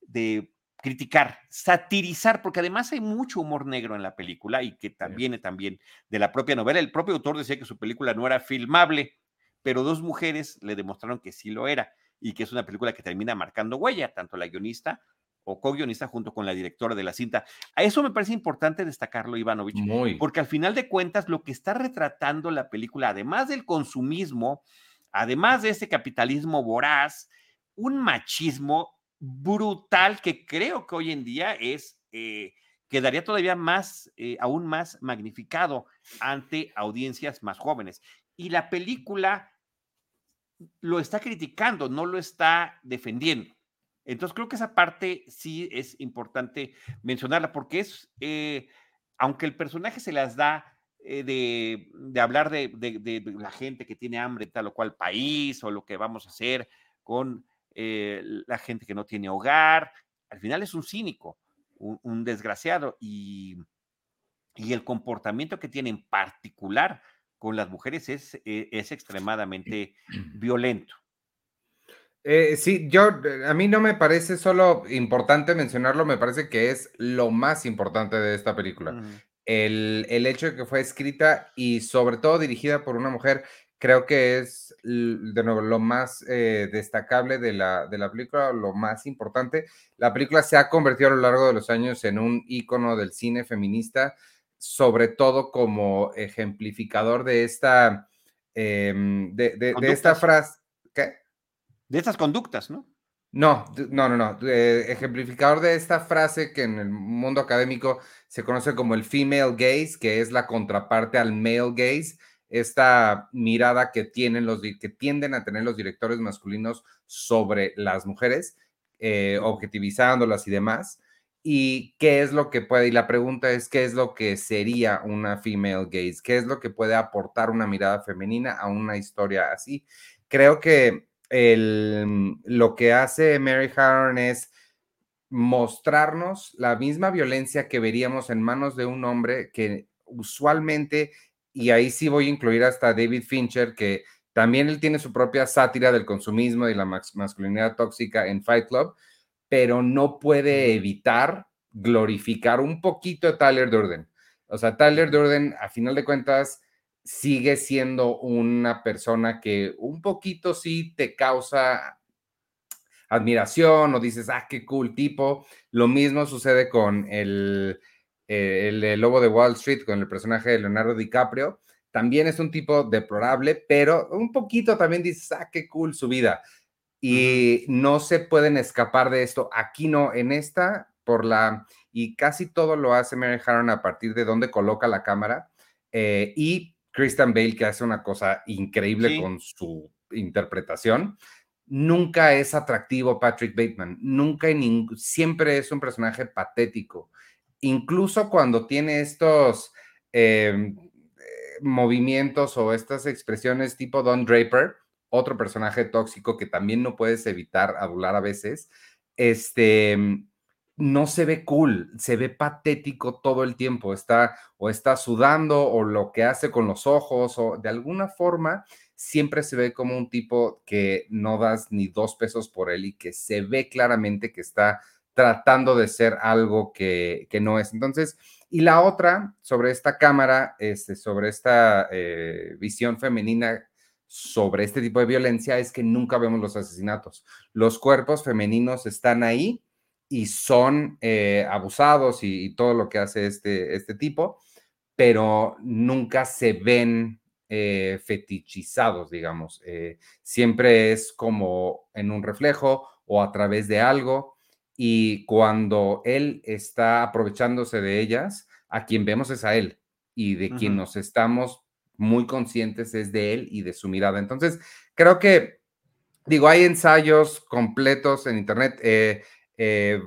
de criticar, satirizar, porque además hay mucho humor negro en la película y que también también de la propia novela. El propio autor decía que su película no era filmable, pero dos mujeres le demostraron que sí lo era y que es una película que termina marcando huella, tanto la guionista o co-guionista junto con la directora de la cinta. A eso me parece importante destacarlo, Ivanovich, porque al final de cuentas lo que está retratando la película, además del consumismo, además de ese capitalismo voraz, un machismo brutal que creo que hoy en día es, eh, quedaría todavía más, eh, aún más magnificado ante audiencias más jóvenes. Y la película lo está criticando, no lo está defendiendo. Entonces creo que esa parte sí es importante mencionarla porque es, eh, aunque el personaje se las da de, hablar de, de, la gente que tiene hambre en tal o cual país o lo que vamos a hacer con eh, la gente que no tiene hogar. Al final es un cínico, un, desgraciado y, y, el comportamiento que tiene en particular con las mujeres es, eh, es extremadamente violento. Eh, sí, yo, a mí no me parece solo importante mencionarlo, me parece que es lo más importante de esta película. el, el, hecho de que fue escrita y sobre todo dirigida por una mujer creo que es, de nuevo, lo más eh, destacable de la, de la película, lo más importante. La película se ha convertido a lo largo de los años en un icono del cine feminista, sobre todo como ejemplificador de esta, em, de, esta frase. De estas conductas, ¿no? No, no, no, no. ejemplificador de esta frase que en el mundo académico se conoce como el female gaze, que es la contraparte al male gaze esta mirada que tienen los que tienden a tener los directores masculinos sobre las mujeres, eh, objetivizándolas y demás. Y qué es lo que puede, y la pregunta es, ¿qué es lo que sería una female gaze? ¿Qué es lo que puede aportar una mirada femenina a una historia así? Creo que el, lo que hace Mary Harron es mostrarnos la misma violencia que veríamos en manos de un hombre que usualmente y ahí sí voy a incluir hasta David Fincher, que también él tiene su propia sátira del consumismo y la masculinidad tóxica en Fight Club, pero no puede evitar glorificar un poquito a Tyler Durden. O sea, Tyler Durden, a final de cuentas, sigue siendo una persona que un poquito sí te causa admiración o dices, ah, qué cool tipo. Lo mismo sucede con el eh, el, Lobo de Wall Street con el personaje de Leonardo DiCaprio, también es un tipo deplorable, pero un poquito también dices, ah, qué cool su vida. Y no se pueden escapar de esto. Aquí no, en esta por la, y casi todo lo hace Mary Harron a partir de dónde coloca la cámara, eh, y Christian Bale, que hace una cosa increíble con su interpretación. Nunca es atractivo Patrick Bateman, nunca, siempre es un personaje patético. Incluso cuando tiene estos em, eh, movimientos o estas expresiones tipo Don Draper, otro personaje tóxico que también no puedes evitar adular a veces, este, no se ve cool, se ve patético todo el tiempo, está o está sudando o lo que hace con los ojos o de alguna forma siempre se ve como un tipo que no das ni dos pesos por él y que se ve claramente que está tratando de ser algo que, que no es. Entonces, y la otra sobre esta cámara, este, sobre esta eh, visión femenina sobre este tipo de violencia es que nunca vemos los asesinatos. Los cuerpos femeninos están ahí y son eh, abusados y, todo lo que hace este, este tipo, pero nunca se ven eh, fetichizados, digamos. Eh, siempre es como en un reflejo o a través de algo. Y cuando él está aprovechándose de ellas, a quien vemos es a él y de quien nos estamos muy conscientes es de él y de su mirada. Entonces, creo que, digo, hay ensayos completos en Internet. Eh, eh,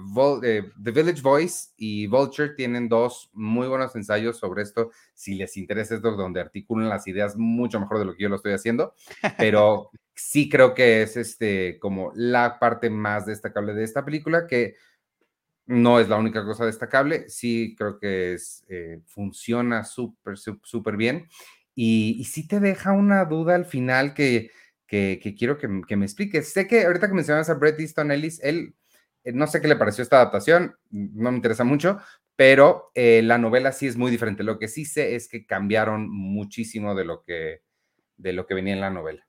eh, The Village Voice y Vulture tienen dos muy buenos ensayos sobre esto. Si les interesa esto, donde articulan las ideas mucho mejor de lo que yo lo estoy haciendo, pero sí creo que es este como la parte más destacable de esta película, que no es la única cosa destacable. Sí creo que es, funciona súper, súper bien. Y, y sí te deja una duda al final que, que, quiero que, que, me expliques. Sé que ahorita que mencionas a Bret Easton Ellis, él, eh, no sé qué le pareció esta adaptación, no me interesa mucho, pero eh, la novela sí es muy diferente. Lo que sí sé es que cambiaron muchísimo de lo que, de lo que venía en la novela.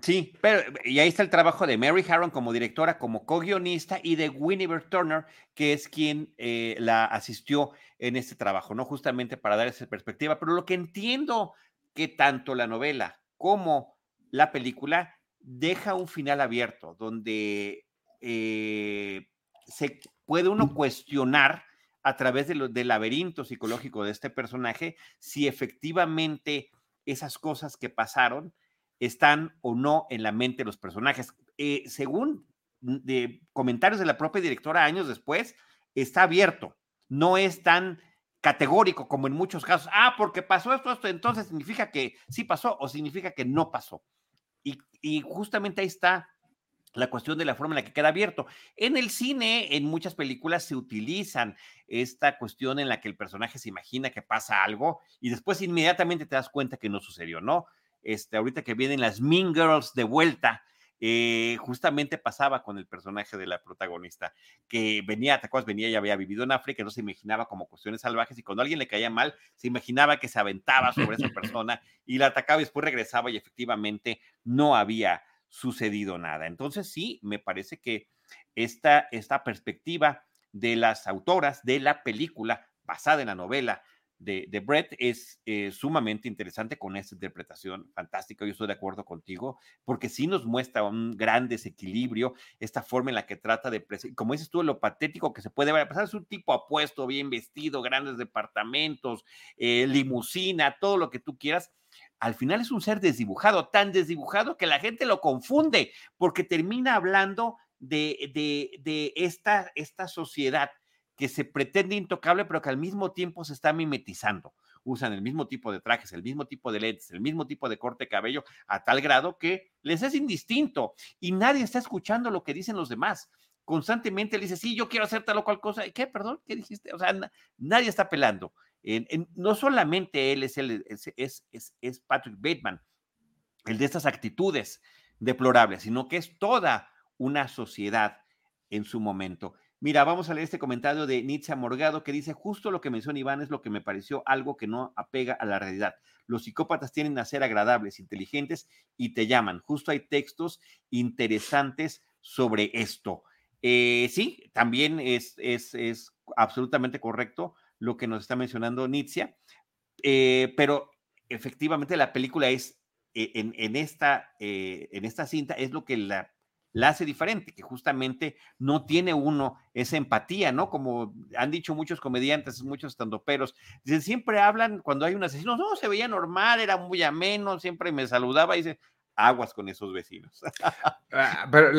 Sí, pero y ahí está el trabajo de Mary Harron como directora, como co-guionista y de Winnie Turner, que es quien eh, la asistió en este trabajo, ¿no? Justamente para dar esa perspectiva. Pero lo que entiendo que tanto la novela como la película deja un final abierto, donde eh, se puede uno cuestionar a través de del laberinto psicológico de este personaje si efectivamente esas cosas que pasaron están o no en la mente de los personajes. Eh, según de comentarios de la propia directora años después, está abierto, no es tan categórico como en muchos casos. Ah, porque pasó esto, esto, entonces significa que sí pasó o significa que no pasó. Y, y justamente ahí está la cuestión de la forma en la que queda abierto. En el cine, en muchas películas se utilizan esta cuestión en la que el personaje se imagina que pasa algo y después inmediatamente te das cuenta que no sucedió, ¿no? este, ahorita que vienen las Mean Girls de vuelta, eh, justamente pasaba con el personaje de la protagonista, que venía, ¿te acuerdas? Venía y había vivido en África, no se imaginaba como cuestiones salvajes y cuando a alguien le caía mal, se imaginaba que se aventaba sobre esa persona y la atacaba y después regresaba y efectivamente no había sucedido nada. Entonces sí, me parece que esta, esta perspectiva de las autoras de la película basada en la novela de, Brett es eh, sumamente interesante con esta interpretación fantástica. Yo estoy de acuerdo contigo, porque sí nos muestra un gran desequilibrio, esta forma en la que trata de, como dices tú, lo patético que se puede ver. A de un tipo apuesto, bien vestido, grandes departamentos, eh, limusina, todo lo que tú quieras. Al final es un ser desdibujado, tan desdibujado que la gente lo confunde, porque termina hablando de, de, esta, esta sociedad que se pretende intocable, pero que al mismo tiempo se está mimetizando. Usan el mismo tipo de trajes, el mismo tipo de lentes, el mismo tipo de corte de cabello, a tal grado que les es indistinto y nadie está escuchando lo que dicen los demás. Constantemente le dice, sí, yo quiero hacer tal o cual cosa. ¿Qué? Perdón, ¿qué dijiste? O sea, nadie está pelando. No solamente él es, es, Patrick Bateman, el de estas actitudes deplorables, sino que es toda una sociedad en su momento. Mira, vamos a leer este comentario de Nietzsche Morgado que dice, justo lo que menciona Iván es lo que me pareció algo que no apega a la realidad. Los psicópatas tienen a ser agradables, inteligentes y te llaman. Justo hay textos interesantes sobre esto. Eh, sí, también es, absolutamente correcto lo que nos está mencionando Nietzsche, eh, pero efectivamente la película es, eh, en, en, esta, en esta cinta, es lo que la hace diferente, que justamente no tiene uno esa empatía, ¿no? Como han dicho muchos comediantes, muchos estandoperos, siempre hablan cuando hay un asesino, no, se veía normal, era muy ameno, siempre me saludaba y dice, aguas con esos vecinos. Ah, pero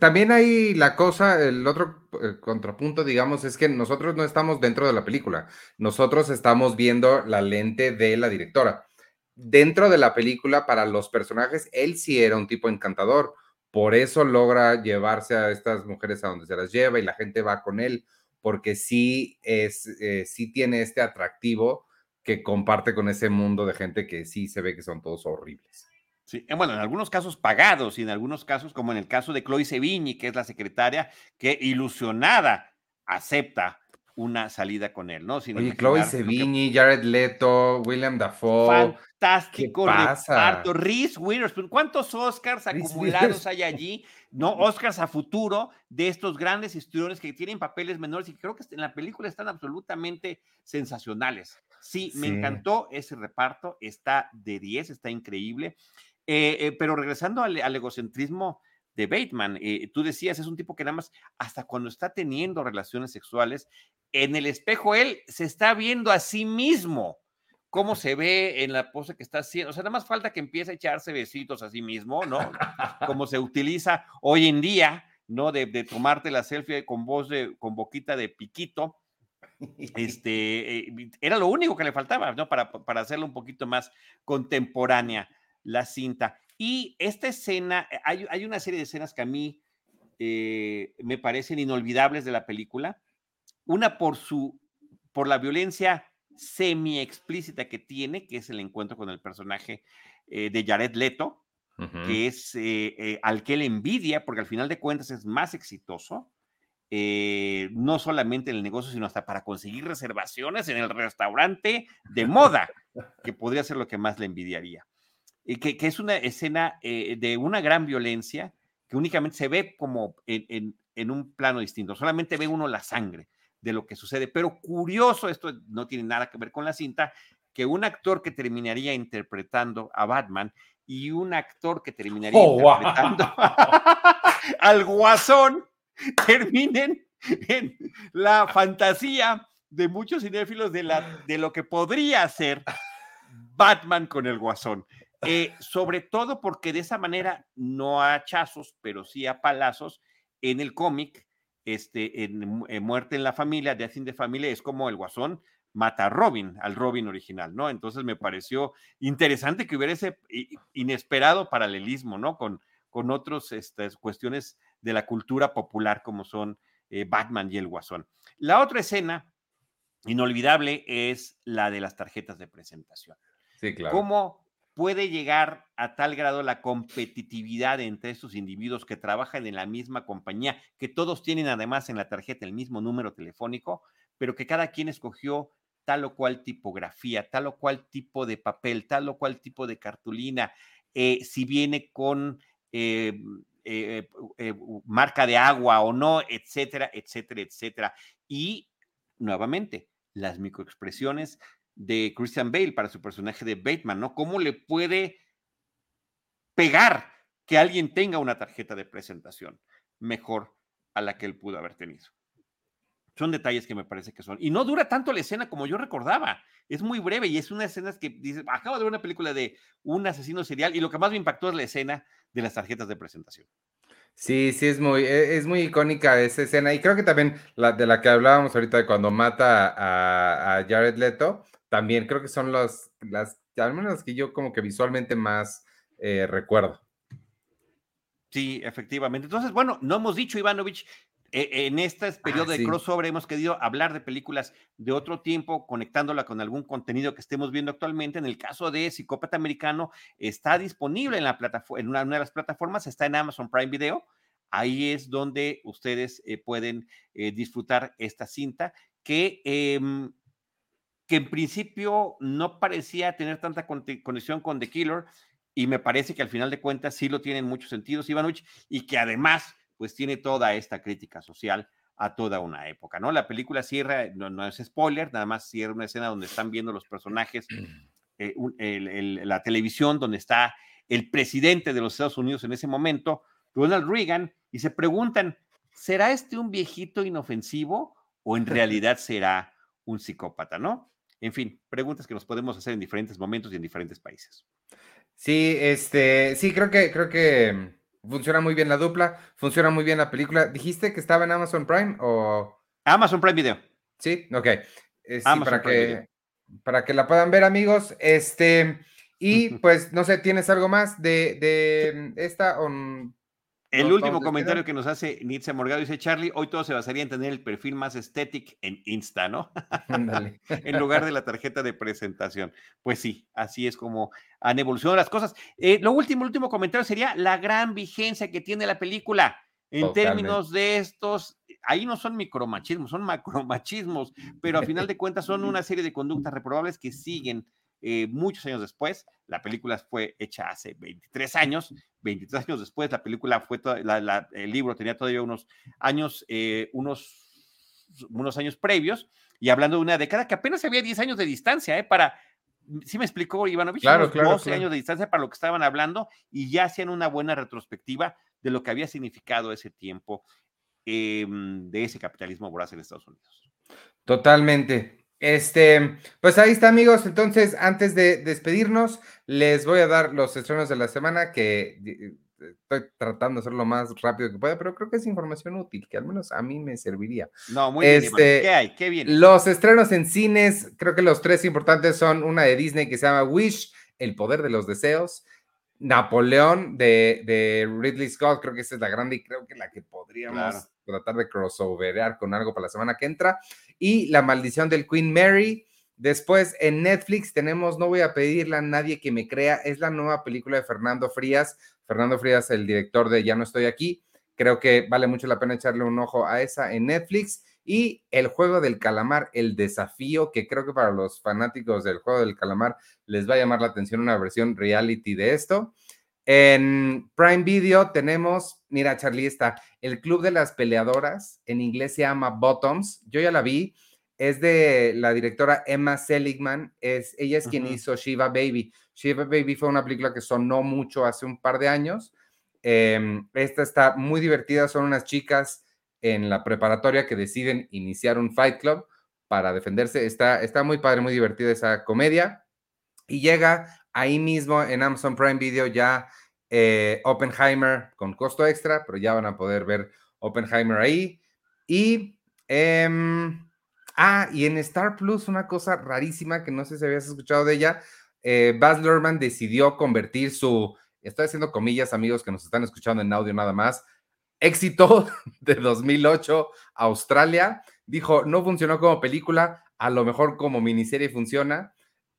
también hay la cosa, el otro eh, contrapunto, digamos, es que nosotros no estamos dentro de la película, nosotros estamos viendo la lente de la directora. Dentro de la película, para los personajes, él sí era un tipo encantador, por eso logra llevarse a estas mujeres a donde se las lleva y la gente va con él, porque sí, es, eh, sí tiene este atractivo que comparte con ese mundo de gente que sí se ve que son todos horribles. Sí, bueno, en algunos casos pagados y en algunos casos, como en el caso de Chloe Sevigny, que es la secretaria, que ilusionada acepta una salida con él, ¿no? Sin Oye, Chloe Sevigny, Jared Leto, William Dafoe. Fantástico reparto. Reese Witherspoon. ¿Cuántos Oscars acumulados hay allí? No, Oscars a futuro de estos grandes historiadores que tienen papeles menores y creo que en la película están absolutamente sensacionales. Sí, me encantó ese reparto, está de 10, está increíble. Eh, eh, pero regresando al, egocentrismo de Bateman, eh, tú decías, es un tipo que nada más, hasta cuando está teniendo relaciones sexuales, en el espejo él se está viendo a sí mismo, cómo se ve en la pose que está haciendo. O sea, nada más falta que empiece a echarse besitos a sí mismo, ¿no? Como se utiliza hoy en día, ¿no? De, de tomarte la selfie con voz de, con boquita de piquito este, eh, era lo único que le faltaba, ¿no? Para, para hacerlo un poquito más contemporánea la cinta. Y esta escena, eh, hay, hay una serie de escenas que a mí eh, me parecen inolvidables de la película. Una por su, por la violencia semi explícita que tiene, que es el encuentro con el personaje de Jared Leto, que es al que él envidia, porque al final de cuentas es más exitoso eh, no solamente en el negocio, sino hasta para conseguir reservaciones en el restaurante de moda, que podría ser lo que más le envidiaría. Que, es una escena eh, de una gran violencia que únicamente se ve como en, un plano distinto, solamente ve uno la sangre de lo que sucede, pero curioso, esto no tiene nada que ver con la cinta, que un actor que terminaría interpretando a Batman y un actor que terminaría oh, interpretando al guasón terminen en la fantasía de muchos cinéfilos de, la, de lo que podría ser Batman con el guasón. Eh, sobre todo porque de esa manera, no a hachazos, pero sí a palazos, en el cómic, este, en, Muerte en la Familia, Death in the Family, es como el guasón mata a Robin, al Robin original, ¿no? Entonces me pareció interesante que hubiera ese inesperado paralelismo, ¿no? Con, con otras este, cuestiones de la cultura popular como son eh, Batman y el Guasón. La otra escena inolvidable es la de las tarjetas de presentación. Sí, claro. ¿Cómo puede llegar a tal grado la competitividad entre estos individuos que trabajan en la misma compañía, que todos tienen además en la tarjeta el mismo número telefónico, pero que cada quien escogió tal o cual tipografía, tal o cual tipo de papel, tal o cual tipo de cartulina, eh, si viene con eh, eh, eh, marca de agua o no, etcétera, etcétera, etcétera. Y nuevamente, las microexpresiones de Christian Bale para su personaje de Bateman, ¿no? ¿Cómo le puede pegar que alguien tenga una tarjeta de presentación mejor a la que él pudo haber tenido? Son detalles que me parece que son. Y no dura tanto la escena como yo recordaba. Es muy breve y es una escena que dice, acabo de ver una película de un asesino serial y lo que más me impactó es la escena de las tarjetas de presentación. Sí, sí, es muy, e, es muy icónica esa escena. Y creo que también la de la que hablábamos ahorita de cuando mata a, Jared Leto, también creo que son las, las, al menos las que yo como que visualmente más eh, recuerdo. Sí, efectivamente. Entonces, bueno, no hemos dicho, Ivanovich, e, en este periodo de crossover hemos querido hablar de películas de otro tiempo, conectándola con algún contenido que estemos viendo actualmente. En el caso de Psicópata Americano, está disponible en, la plataforma, en una, de las plataformas, está en Amazon Prime Video. Ahí es donde ustedes eh, pueden eh, disfrutar esta cinta que, em, que en principio no parecía tener tanta conexión con The Killer y me parece que al final de cuentas sí lo tiene en muchos sentidos, Ivanovich, y que además pues tiene toda esta crítica social a toda una época, ¿no? La película cierra, no, es spoiler, nada más cierra una escena donde están viendo los personajes, eh, la televisión, donde está el presidente de los Estados Unidos en ese momento, Ronald Reagan y se preguntan, ¿será este un viejito inofensivo o en realidad será un psicópata, no? En fin, preguntas que nos podemos hacer en diferentes momentos y en diferentes países. Sí, este, sí, creo que, creo que funciona muy bien la dupla, funciona muy bien la película. ¿Dijiste que estaba en Amazon Prime o? Amazon Prime Video. Sí, ok. Eh, para que, para que la puedan ver, amigos. Este, y pues, no sé, ¿tienes algo más de, de esta? O, el último comentario que nos hace Nietzsche Morgado dice, Charlie, hoy todo se basaría en tener el perfil más estético en Insta, ¿no? en lugar de la tarjeta de presentación. Pues sí, así es como han evolucionado las cosas. Eh, lo último, el último comentario sería la gran vigencia que tiene la película en términos de estos, ahí no son micromachismos, son macromachismos, pero a final de cuentas son una serie de conductas reprobables que siguen eh, muchos años después. La película fue hecha hace 23 años. 23 años después, la película fue, el libro tenía todavía unos años, eh, unos, unos años previos. Y hablando de una década que apenas había 10 años de distancia, ¿eh? Para, sí me explicó Ivanovich, claro, claro, 12 años de distancia para lo que estaban hablando y ya hacían una buena retrospectiva de lo que había significado ese tiempo em, de ese capitalismo voraz en Estados Unidos. Totalmente. Este, pues ahí está, amigos. Entonces, antes de despedirnos, les voy a dar los estrenos de la semana que estoy tratando de hacerlo lo más rápido que pueda, pero creo que es información útil, que al menos a mí me serviría. No, muy bien. Este, ¿Qué hay? ¿Qué viene? Los estrenos en cines, creo que los tres importantes son una de Disney que se llama Wish, El Poder de los Deseos. Napoleón de, de Ridley Scott, creo que esa es la grande y creo que la que podríamos tratar de crossoverar con algo para la semana que entra. Y La Maldición del Queen Mary. Después en Netflix tenemos No voy a pedirle a nadie que me crea, es la nueva película de Fernando Frías. Fernando Frías, el director de Ya no estoy aquí. Creo que vale mucho la pena echarle un ojo a esa en Netflix. Y el juego del calamar, el desafío, que creo que para los fanáticos del juego del calamar les va a llamar la atención una versión reality de esto. En Prime Video tenemos, mira Charlie, está El Club de las Peleadoras, en inglés se llama Bottoms, yo ya la vi, es de la directora Emma Seligman, es, ella es quien hizo Shiva Baby. Shiva Baby fue una película que sonó mucho hace un par de años. Em, esta está muy divertida, son unas chicas en la preparatoria que deciden iniciar un fight club para defenderse. Está, está muy padre, muy divertida esa comedia. Y llega ahí mismo en Amazon Prime Video ya eh, Oppenheimer con costo extra, pero ya van a poder ver Oppenheimer ahí. Y, em, ah, y en Star Plus, una cosa rarísima que no sé si habías escuchado de ella, eh, Baz Luhrmann decidió convertir su, estoy haciendo comillas, amigos que nos están escuchando en audio nada más, éxito de 2008, Australia, dijo, no funcionó como película, a lo mejor como miniserie funciona.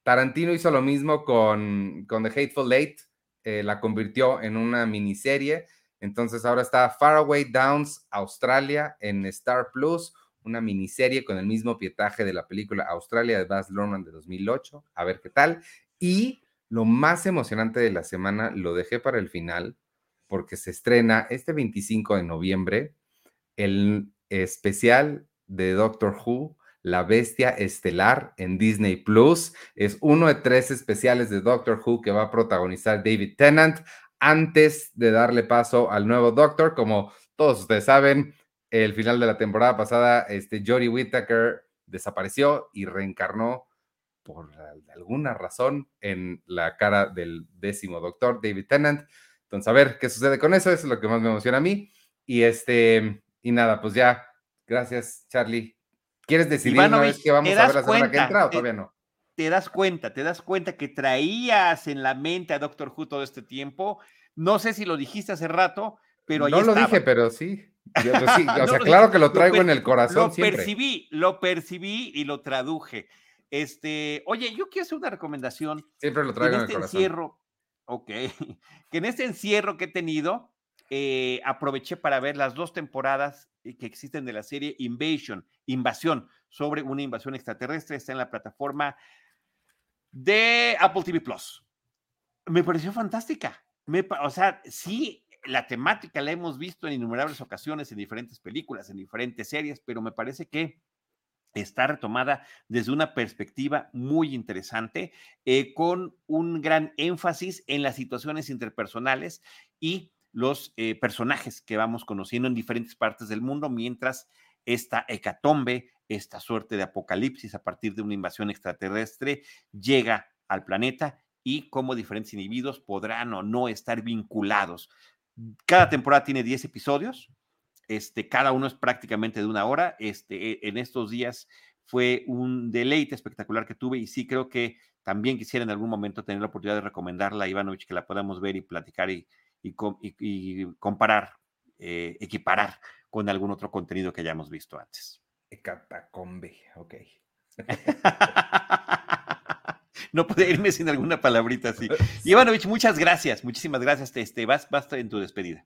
Tarantino hizo lo mismo con, con The Hateful Eight, eh, la convirtió en una miniserie. Entonces ahora está Faraway Downs, Australia, en Star Plus, una miniserie con el mismo pietaje de la película Australia de Baz Luhrmann de 2008. A ver qué tal. Y lo más emocionante de la semana lo dejé para el final porque se estrena este 25 de noviembre el especial de Doctor Who la Bestia Estelar en Disney Plus. Es uno de tres especiales de Doctor Who que va a protagonizar David Tennant antes de darle paso al nuevo Doctor. Como todos ustedes saben, el final de la temporada pasada, este Jodie Whittaker desapareció y reencarnó por alguna razón en la cara del décimo Doctor, David Tennant. Entonces, a ver qué sucede con eso, eso es lo que más me emociona a mí. Y este, y nada, pues ya, gracias, Charlie. ¿Quieres decidir una vez que vamos a ver la semana que entra o todavía no? Te das cuenta, te das cuenta que traías en la mente a Doctor Who todo este tiempo. No sé si lo dijiste hace rato, pero ahí No lo dije, pero sí. Pues o sea, claro que lo traigo en el corazón lo percibí, lo percibí y lo traduje. Este, oye, yo quiero hacer una recomendación. Siempre lo traigo en, este el corazón. encierro, ok, que en este encierro que he tenido, eh, aproveché para ver las dos temporadas eh, que existen de la serie Invasion, Invasión, sobre una invasión extraterrestre. Está en la plataforma de Apple TV Plus. Me pareció fantástica. o sea, sí, la temática la hemos visto en innumerables ocasiones, en diferentes películas, en diferentes series, pero me parece que está retomada desde una perspectiva muy interesante, eh, con un gran énfasis en las situaciones interpersonales y los eh, personajes que vamos conociendo en diferentes partes del mundo mientras esta hecatombe, esta suerte de apocalipsis a partir de una invasión extraterrestre llega al planeta y cómo diferentes individuos podrán o no estar vinculados. Cada temporada tiene 10 episodios, este, cada uno es prácticamente de una hora. Este, e, en estos días fue un deleite espectacular que tuve y sí creo que también quisiera en algún momento tener la oportunidad de recomendarla a Ivanovich, que la podamos ver y platicar y, y, comparar, eh, equiparar con algún otro contenido que hayamos visto antes. Catacombe, ok. no puede irme sin alguna palabrita así. Ivanovich, muchas gracias, muchísimas gracias. Este, vas, basta en tu despedida.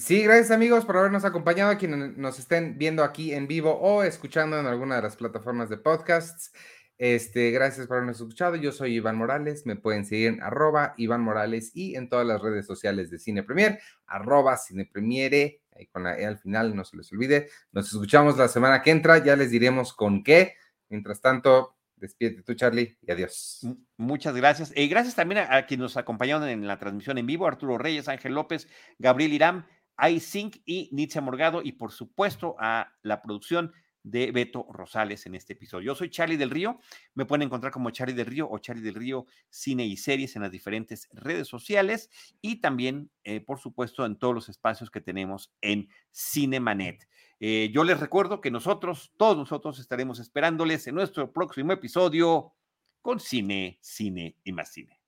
Sí, gracias amigos por habernos acompañado, a quienes nos estén viendo aquí en vivo o escuchando en alguna de las plataformas de podcasts. Este, gracias por habernos escuchado. Yo soy Iván Morales. Me pueden seguir en arroba Iván Morales y en todas las redes sociales de Cine Premier, arroba Cine Premiere, con la E al final, no se les olvide. Nos escuchamos la semana que entra, ya les diremos con qué. Mientras tanto, Despídete tú, Charlie, y adiós. Muchas gracias. Y gracias también a, quienes nos acompañaron en la transmisión en vivo, Arturo Reyes, Ángel López, Gabriel Irán, iSync y Nitzia Morgado, y por supuesto a la producción de Beto Rosales en este episodio. Yo soy Charlie del Río, me pueden encontrar como Charlie del Río o Charlie del Río Cine y Series en las diferentes redes sociales y también, eh, por supuesto, en todos los espacios que tenemos en Cinemanet. Eh, yo les recuerdo que nosotros, todos nosotros, estaremos esperándoles en nuestro próximo episodio con Cine, Cine y más Cine.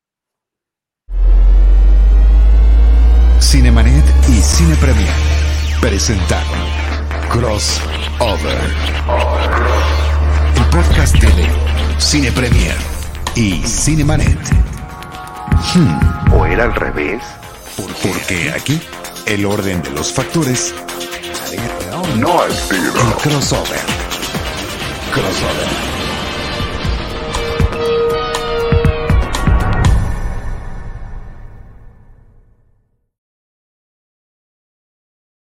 Cinemanet y Cine Premier presentaron Crossover. El podcast de Cine Premier y Cinemanet. Hmm. ¿O era al revés? Porque aquí el orden de los factores no al crossover. Crossover.